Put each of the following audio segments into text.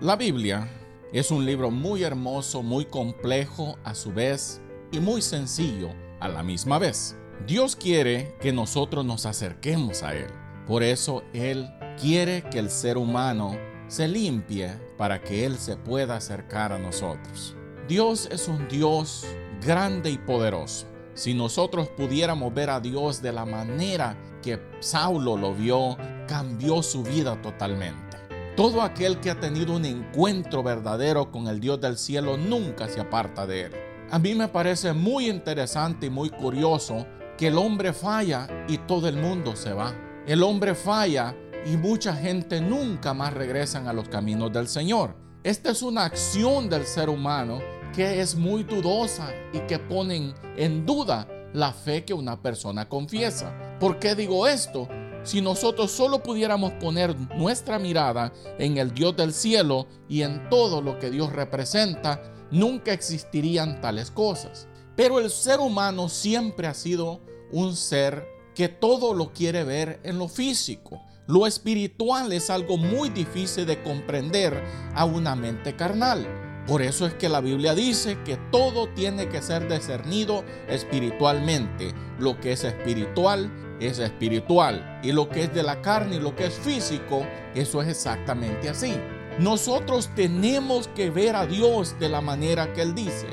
La Biblia es un libro muy hermoso, muy complejo a su vez y muy sencillo a la misma vez. Dios quiere que nosotros nos acerquemos a Él. Por eso Él quiere que el ser humano se limpie para que Él se pueda acercar a nosotros. Dios es un Dios grande y poderoso. Si nosotros pudiéramos ver a Dios de la manera que Saulo lo vio, cambió su vida totalmente. Todo aquel que ha tenido un encuentro verdadero con el Dios del cielo nunca se aparta de él. A mí me parece muy interesante y muy curioso que el hombre falla y todo el mundo se va. El hombre falla y mucha gente nunca más regresan a los caminos del Señor. Esta es una acción del ser humano que es muy dudosa y que ponen en duda la fe que una persona confiesa. ¿Por qué digo esto? Si nosotros solo pudiéramos poner nuestra mirada en el Dios del cielo y en todo lo que Dios representa, nunca existirían tales cosas. Pero el ser humano siempre ha sido un ser que todo lo quiere ver en lo físico. Lo espiritual es algo muy difícil de comprender a una mente carnal. Por eso es que la Biblia dice que todo tiene que ser discernido espiritualmente. Lo que es espiritual es espiritual y lo que es de la carne y lo que es físico, eso es exactamente así. Nosotros tenemos que ver a Dios de la manera que Él dice.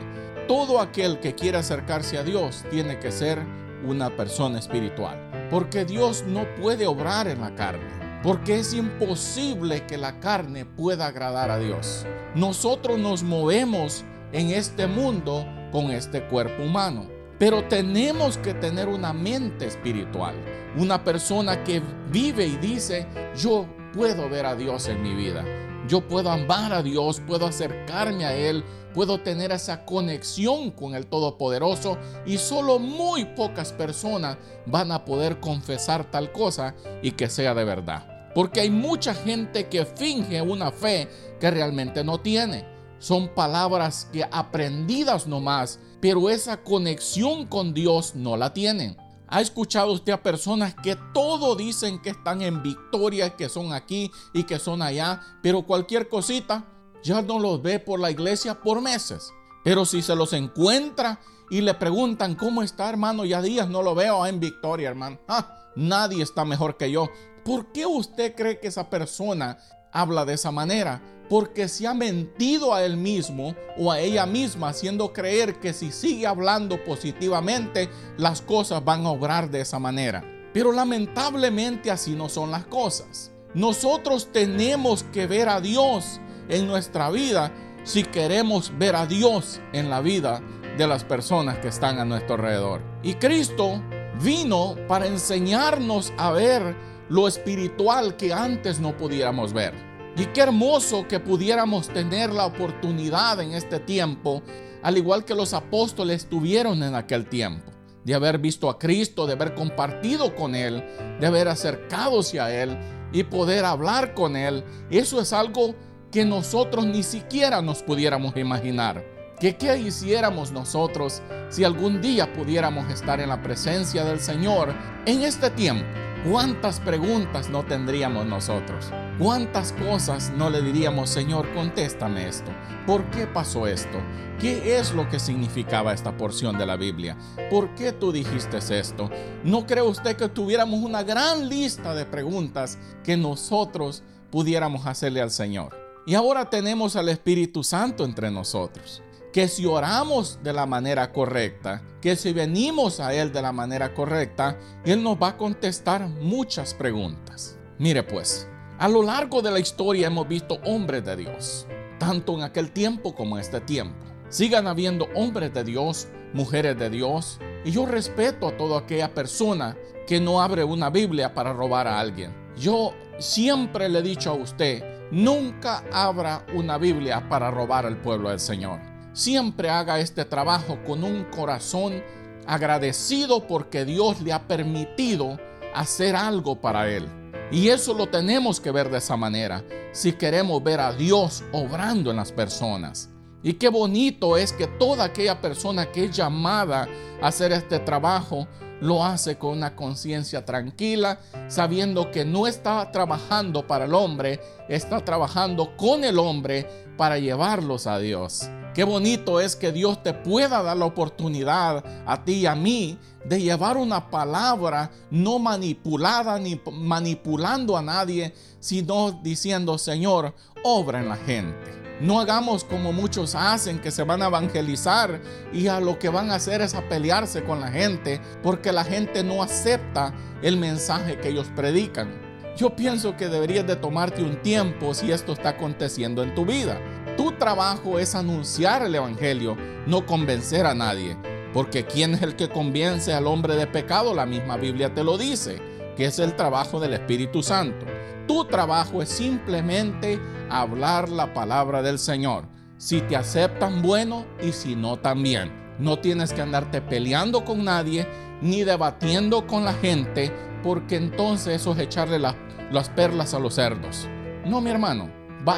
Todo aquel que quiera acercarse a Dios tiene que ser una persona espiritual, porque Dios no puede obrar en la carne porque es imposible que la carne pueda agradar a Dios. Nosotros nos movemos en este mundo con este cuerpo humano, pero tenemos que tener una mente espiritual, una persona que vive y dice, yo puedo ver a Dios en mi vida, yo puedo amar a Dios, puedo acercarme a Él, puedo tener esa conexión con el Todopoderoso y solo muy pocas personas van a poder confesar tal cosa y que sea de verdad. Porque hay mucha gente que finge una fe que realmente no tiene. Son palabras que aprendidas nomás, pero esa conexión con Dios no la tienen. ¿Ha escuchado usted a personas que todo dicen que están en victoria, que son aquí y que son allá, pero cualquier cosita ya no los ve por la iglesia por meses? Pero si se los encuentra y le preguntan cómo está, hermano, ya días no lo veo en victoria, hermano. Ah, nadie está mejor que yo. ¿Por qué usted cree que esa persona habla de esa manera? Porque se ha mentido a él mismo o a ella misma haciendo creer que si sigue hablando positivamente las cosas van a obrar de esa manera. Pero lamentablemente así no son las cosas. Nosotros tenemos que ver a Dios en nuestra vida si queremos ver a Dios en la vida de las personas que están a nuestro alrededor. Y Cristo vino para enseñarnos a ver lo espiritual que antes no pudiéramos ver. Y qué hermoso que pudiéramos tener la oportunidad en este tiempo, al igual que los apóstoles tuvieron en aquel tiempo, de haber visto a Cristo, de haber compartido con Él, de haber acercadose a Él y poder hablar con Él. Eso es algo que nosotros ni siquiera nos pudiéramos imaginar. Que qué hiciéramos nosotros si algún día pudiéramos estar en la presencia del Señor en este tiempo ¿Cuántas preguntas no tendríamos nosotros? ¿Cuántas cosas no le diríamos, Señor, contéstame esto? ¿Por qué pasó esto? ¿Qué es lo que significaba esta porción de la Biblia? ¿Por qué tú dijiste esto? ¿No cree usted que tuviéramos una gran lista de preguntas que nosotros pudiéramos hacerle al Señor? Y ahora tenemos al Espíritu Santo entre nosotros que si oramos de la manera correcta, que si venimos a Él de la manera correcta, Él nos va a contestar muchas preguntas. Mire pues, a lo largo de la historia hemos visto hombres de Dios, tanto en aquel tiempo como en este tiempo. Sigan habiendo hombres de Dios, mujeres de Dios, y yo respeto a toda aquella persona que no abre una Biblia para robar a alguien. Yo siempre le he dicho a usted, nunca abra una Biblia para robar al pueblo del Señor siempre haga este trabajo con un corazón agradecido porque Dios le ha permitido hacer algo para él. Y eso lo tenemos que ver de esa manera si queremos ver a Dios obrando en las personas. Y qué bonito es que toda aquella persona que es llamada a hacer este trabajo lo hace con una conciencia tranquila, sabiendo que no está trabajando para el hombre, está trabajando con el hombre para llevarlos a Dios. Qué bonito es que Dios te pueda dar la oportunidad a ti y a mí de llevar una palabra no manipulada ni manipulando a nadie, sino diciendo, Señor, obra en la gente. No hagamos como muchos hacen, que se van a evangelizar y a lo que van a hacer es a pelearse con la gente, porque la gente no acepta el mensaje que ellos predican. Yo pienso que deberías de tomarte un tiempo si esto está aconteciendo en tu vida. Tu trabajo es anunciar el Evangelio, no convencer a nadie. Porque ¿quién es el que convence al hombre de pecado? La misma Biblia te lo dice, que es el trabajo del Espíritu Santo. Tu trabajo es simplemente hablar la palabra del Señor. Si te aceptan, bueno, y si no, también. No tienes que andarte peleando con nadie ni debatiendo con la gente, porque entonces eso es echarle las perlas a los cerdos. No, mi hermano,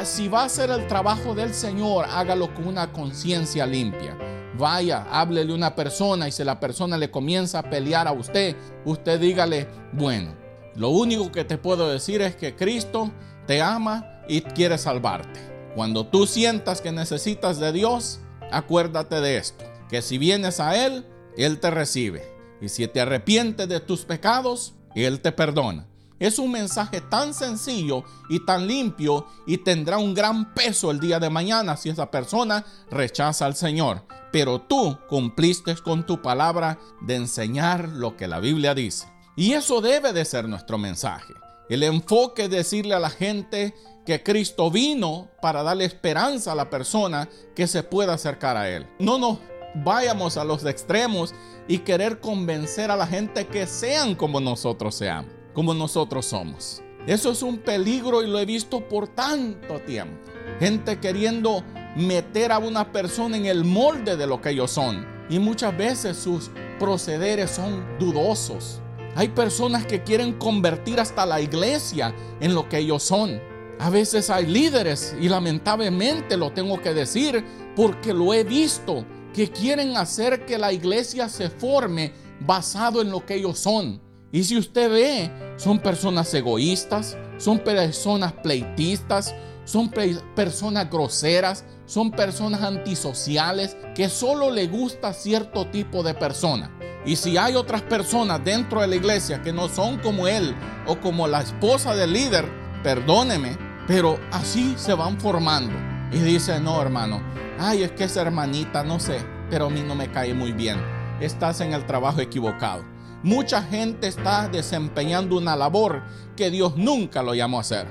si va a hacer el trabajo del Señor, hágalo con una conciencia limpia. Vaya, háblele a una persona y si la persona le comienza a pelear a usted, usted dígale, bueno, lo único que te puedo decir es que Cristo te ama y quiere salvarte. Cuando tú sientas que necesitas de Dios, acuérdate de esto, que si vienes a Él, Él te recibe. Y si te arrepientes de tus pecados, Él te perdona. Es un mensaje tan sencillo y tan limpio y tendrá un gran peso el día de mañana si esa persona rechaza al Señor. Pero tú cumpliste con tu palabra de enseñar lo que la Biblia dice. Y eso debe de ser nuestro mensaje. El enfoque es decirle a la gente que Cristo vino para darle esperanza a la persona que se pueda acercar a Él. No nos vayamos a los extremos y querer convencer a la gente que sean como nosotros seamos como nosotros somos. Eso es un peligro y lo he visto por tanto tiempo. Gente queriendo meter a una persona en el molde de lo que ellos son. Y muchas veces sus procederes son dudosos. Hay personas que quieren convertir hasta la iglesia en lo que ellos son. A veces hay líderes, y lamentablemente lo tengo que decir porque lo he visto, que quieren hacer que la iglesia se forme basado en lo que ellos son. Y si usted ve, son personas egoístas, son personas pleitistas, son personas groseras, son personas antisociales que solo le gusta cierto tipo de persona. Y si hay otras personas dentro de la iglesia que no son como él o como la esposa del líder, perdóneme, pero así se van formando. Y dice, no hermano, ay, es que esa hermanita, no sé, pero a mí no me cae muy bien. Estás en el trabajo equivocado. Mucha gente está desempeñando una labor que Dios nunca lo llamó a hacer.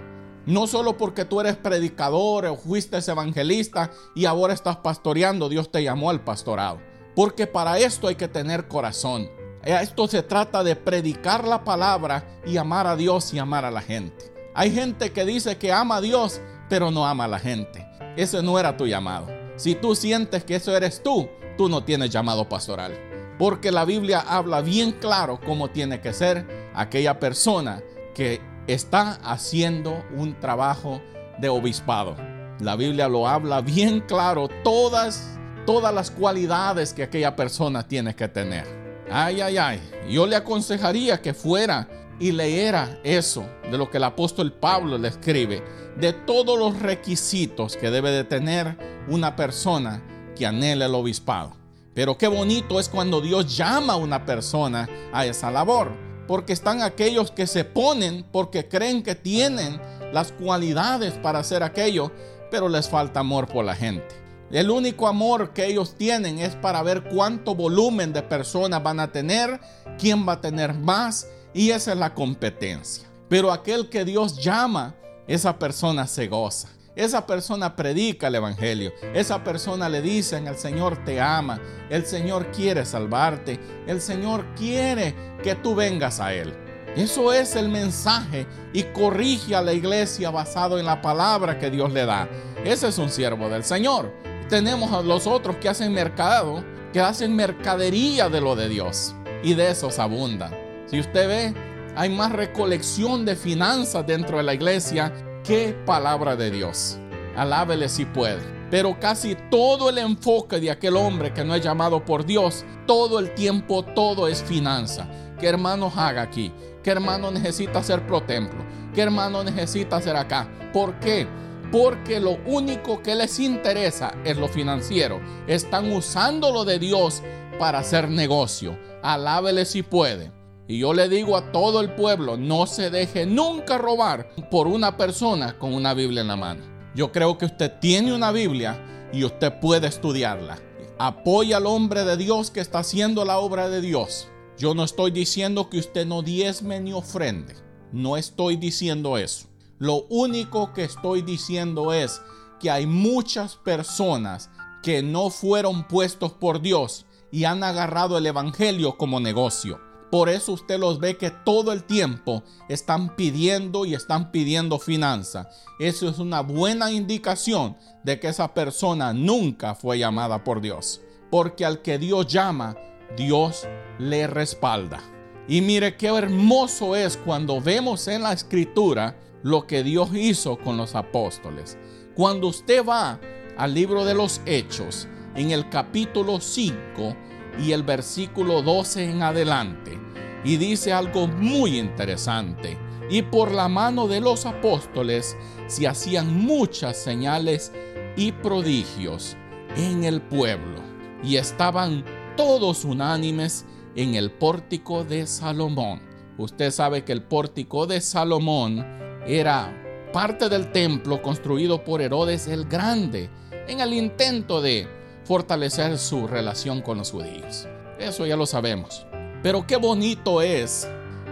No solo porque tú eres predicador o fuiste evangelista y ahora estás pastoreando, Dios te llamó al pastorado. Porque para esto hay que tener corazón. Esto se trata de predicar la palabra y amar a Dios y amar a la gente. Hay gente que dice que ama a Dios, pero no ama a la gente. Ese no era tu llamado. Si tú sientes que eso eres tú, tú no tienes llamado pastoral. Porque la Biblia habla bien claro cómo tiene que ser aquella persona que está haciendo un trabajo de obispado. La Biblia lo habla bien claro, todas, todas las cualidades que aquella persona tiene que tener. Ay, ay, ay. Yo le aconsejaría que fuera y leera eso de lo que el apóstol Pablo le escribe, de todos los requisitos que debe de tener una persona que anhela el obispado. Pero qué bonito es cuando Dios llama a una persona a esa labor. Porque están aquellos que se ponen porque creen que tienen las cualidades para hacer aquello, pero les falta amor por la gente. El único amor que ellos tienen es para ver cuánto volumen de personas van a tener, quién va a tener más, y esa es la competencia. Pero aquel que Dios llama, esa persona se goza. Esa persona predica el Evangelio. Esa persona le dice, el Señor te ama. El Señor quiere salvarte. El Señor quiere que tú vengas a Él. Eso es el mensaje y corrige a la iglesia basado en la palabra que Dios le da. Ese es un siervo del Señor. Tenemos a los otros que hacen mercado, que hacen mercadería de lo de Dios. Y de esos abundan. Si usted ve, hay más recolección de finanzas dentro de la iglesia qué palabra de Dios. Alábele si puede. Pero casi todo el enfoque de aquel hombre que no es llamado por Dios, todo el tiempo, todo es finanza. ¿Qué hermano haga aquí? ¿Qué hermano necesita hacer pro templo? ¿Qué hermano necesita hacer acá? ¿Por qué? Porque lo único que les interesa es lo financiero. Están usando lo de Dios para hacer negocio. Alábele si puede. Y yo le digo a todo el pueblo, no se deje nunca robar por una persona con una Biblia en la mano. Yo creo que usted tiene una Biblia y usted puede estudiarla. Apoya al hombre de Dios que está haciendo la obra de Dios. Yo no estoy diciendo que usted no diezme ni ofrende. No estoy diciendo eso. Lo único que estoy diciendo es que hay muchas personas que no fueron puestos por Dios y han agarrado el Evangelio como negocio. Por eso usted los ve que todo el tiempo están pidiendo y están pidiendo finanza. Eso es una buena indicación de que esa persona nunca fue llamada por Dios. Porque al que Dios llama, Dios le respalda. Y mire qué hermoso es cuando vemos en la escritura lo que Dios hizo con los apóstoles. Cuando usted va al libro de los Hechos, en el capítulo 5, y el versículo 12 en adelante. Y dice algo muy interesante. Y por la mano de los apóstoles se hacían muchas señales y prodigios en el pueblo. Y estaban todos unánimes en el pórtico de Salomón. Usted sabe que el pórtico de Salomón era parte del templo construido por Herodes el Grande en el intento de fortalecer su relación con los judíos. Eso ya lo sabemos. Pero qué bonito es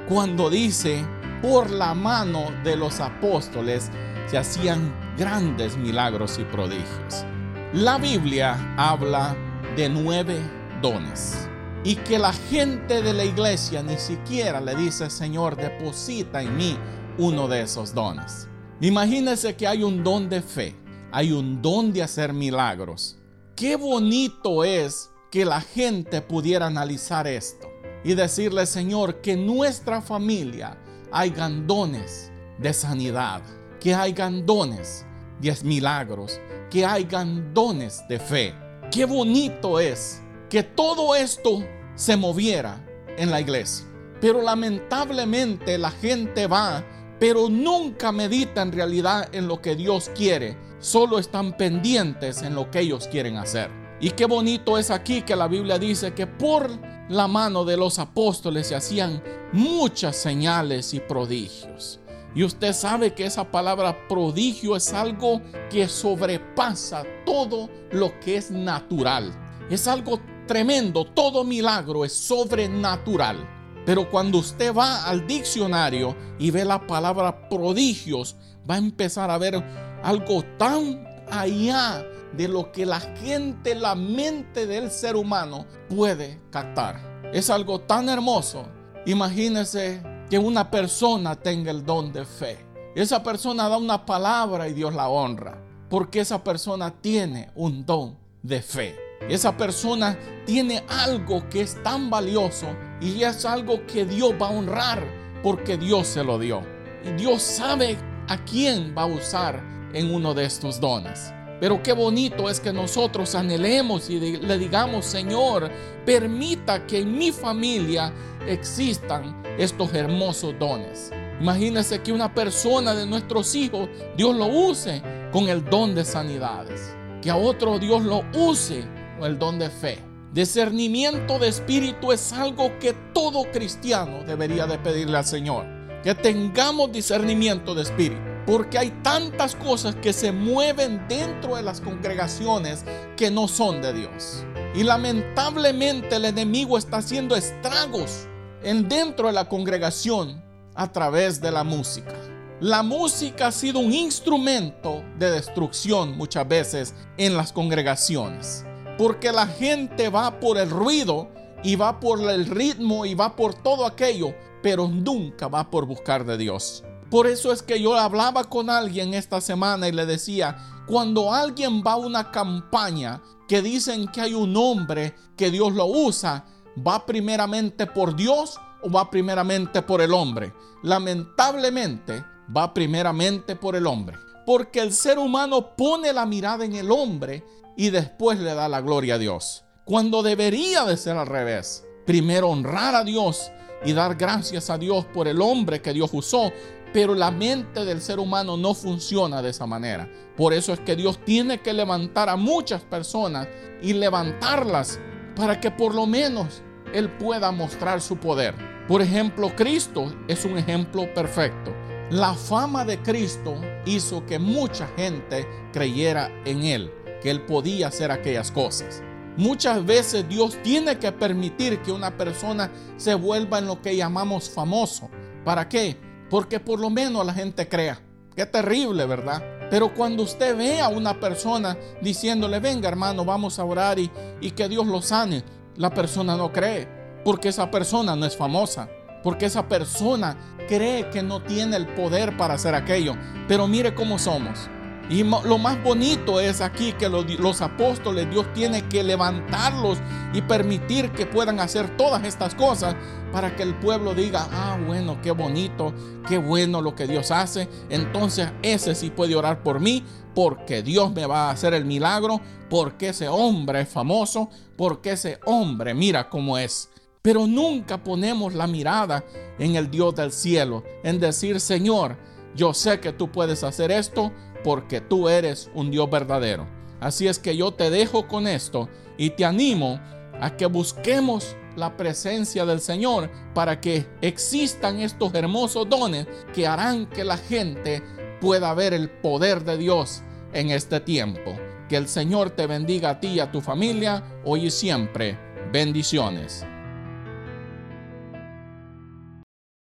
cuando dice, por la mano de los apóstoles se hacían grandes milagros y prodigios. La Biblia habla de nueve dones y que la gente de la iglesia ni siquiera le dice, Señor, deposita en mí uno de esos dones. Imagínense que hay un don de fe, hay un don de hacer milagros, Qué bonito es que la gente pudiera analizar esto y decirle, Señor, que nuestra familia hay gandones de sanidad, que hay gandones de milagros, que hay gandones de fe. Qué bonito es que todo esto se moviera en la iglesia. Pero lamentablemente la gente va, pero nunca medita en realidad en lo que Dios quiere solo están pendientes en lo que ellos quieren hacer. Y qué bonito es aquí que la Biblia dice que por la mano de los apóstoles se hacían muchas señales y prodigios. Y usted sabe que esa palabra prodigio es algo que sobrepasa todo lo que es natural. Es algo tremendo, todo milagro es sobrenatural. Pero cuando usted va al diccionario y ve la palabra prodigios, va a empezar a ver algo tan allá de lo que la gente, la mente del ser humano puede captar. Es algo tan hermoso. Imagínese que una persona tenga el don de fe. Esa persona da una palabra y Dios la honra. Porque esa persona tiene un don de fe. Esa persona tiene algo que es tan valioso y es algo que Dios va a honrar porque Dios se lo dio. Y Dios sabe a quién va a usar en uno de estos dones. Pero qué bonito es que nosotros anhelemos y le digamos, Señor, permita que en mi familia existan estos hermosos dones. Imagínese que una persona de nuestros hijos, Dios lo use con el don de sanidades. Que a otro Dios lo use con el don de fe. Discernimiento de espíritu es algo que todo cristiano debería de pedirle al Señor que tengamos discernimiento de espíritu. Porque hay tantas cosas que se mueven dentro de las congregaciones que no son de Dios. Y lamentablemente el enemigo está haciendo estragos en dentro de la congregación a través de la música. La música ha sido un instrumento de destrucción muchas veces en las congregaciones. Porque la gente va por el ruido y va por el ritmo y va por todo aquello pero nunca va por buscar de Dios. Por eso es que yo hablaba con alguien esta semana y le decía, cuando alguien va a una campaña que dicen que hay un hombre que Dios lo usa, ¿va primeramente por Dios o va primeramente por el hombre? Lamentablemente va primeramente por el hombre. Porque el ser humano pone la mirada en el hombre y después le da la gloria a Dios. Cuando debería de ser al revés. Primero honrar a Dios y dar gracias a Dios por el hombre que Dios usó, pero la mente del ser humano no funciona de esa manera. Por eso es que Dios tiene que levantar a muchas personas y levantarlas para que por lo menos Él pueda mostrar su poder. Por ejemplo, Cristo es un ejemplo perfecto. La fama de Cristo hizo que mucha gente creyera en Él, que Él podía hacer aquellas cosas. Muchas veces Dios tiene que permitir que una persona se vuelva en lo que llamamos famoso. ¿Para qué? Porque por lo menos la gente crea. Qué terrible, ¿verdad? Pero cuando usted ve a una persona diciéndole, venga hermano, vamos a orar y, y que Dios lo sane, la persona no cree. Porque esa persona no es famosa. Porque esa persona cree que no tiene el poder para hacer aquello. Pero mire cómo somos. Y lo más bonito es aquí que los, apóstoles, Dios tiene que levantarlos y permitir que puedan hacer todas estas cosas para que el pueblo diga, ah, bueno, qué bonito, qué bueno lo que Dios hace. Entonces ese sí puede orar por mí porque Dios me va a hacer el milagro, porque ese hombre es famoso, porque ese hombre mira cómo es. Pero nunca ponemos la mirada en el Dios del cielo, en decir, Señor, yo sé que tú puedes hacer esto porque tú eres un Dios verdadero. Así es que yo te dejo con esto y te animo a que busquemos la presencia del Señor para que existan estos hermosos dones que harán que la gente pueda ver el poder de Dios en este tiempo. Que el Señor te bendiga a ti y a tu familia hoy y siempre. Bendiciones.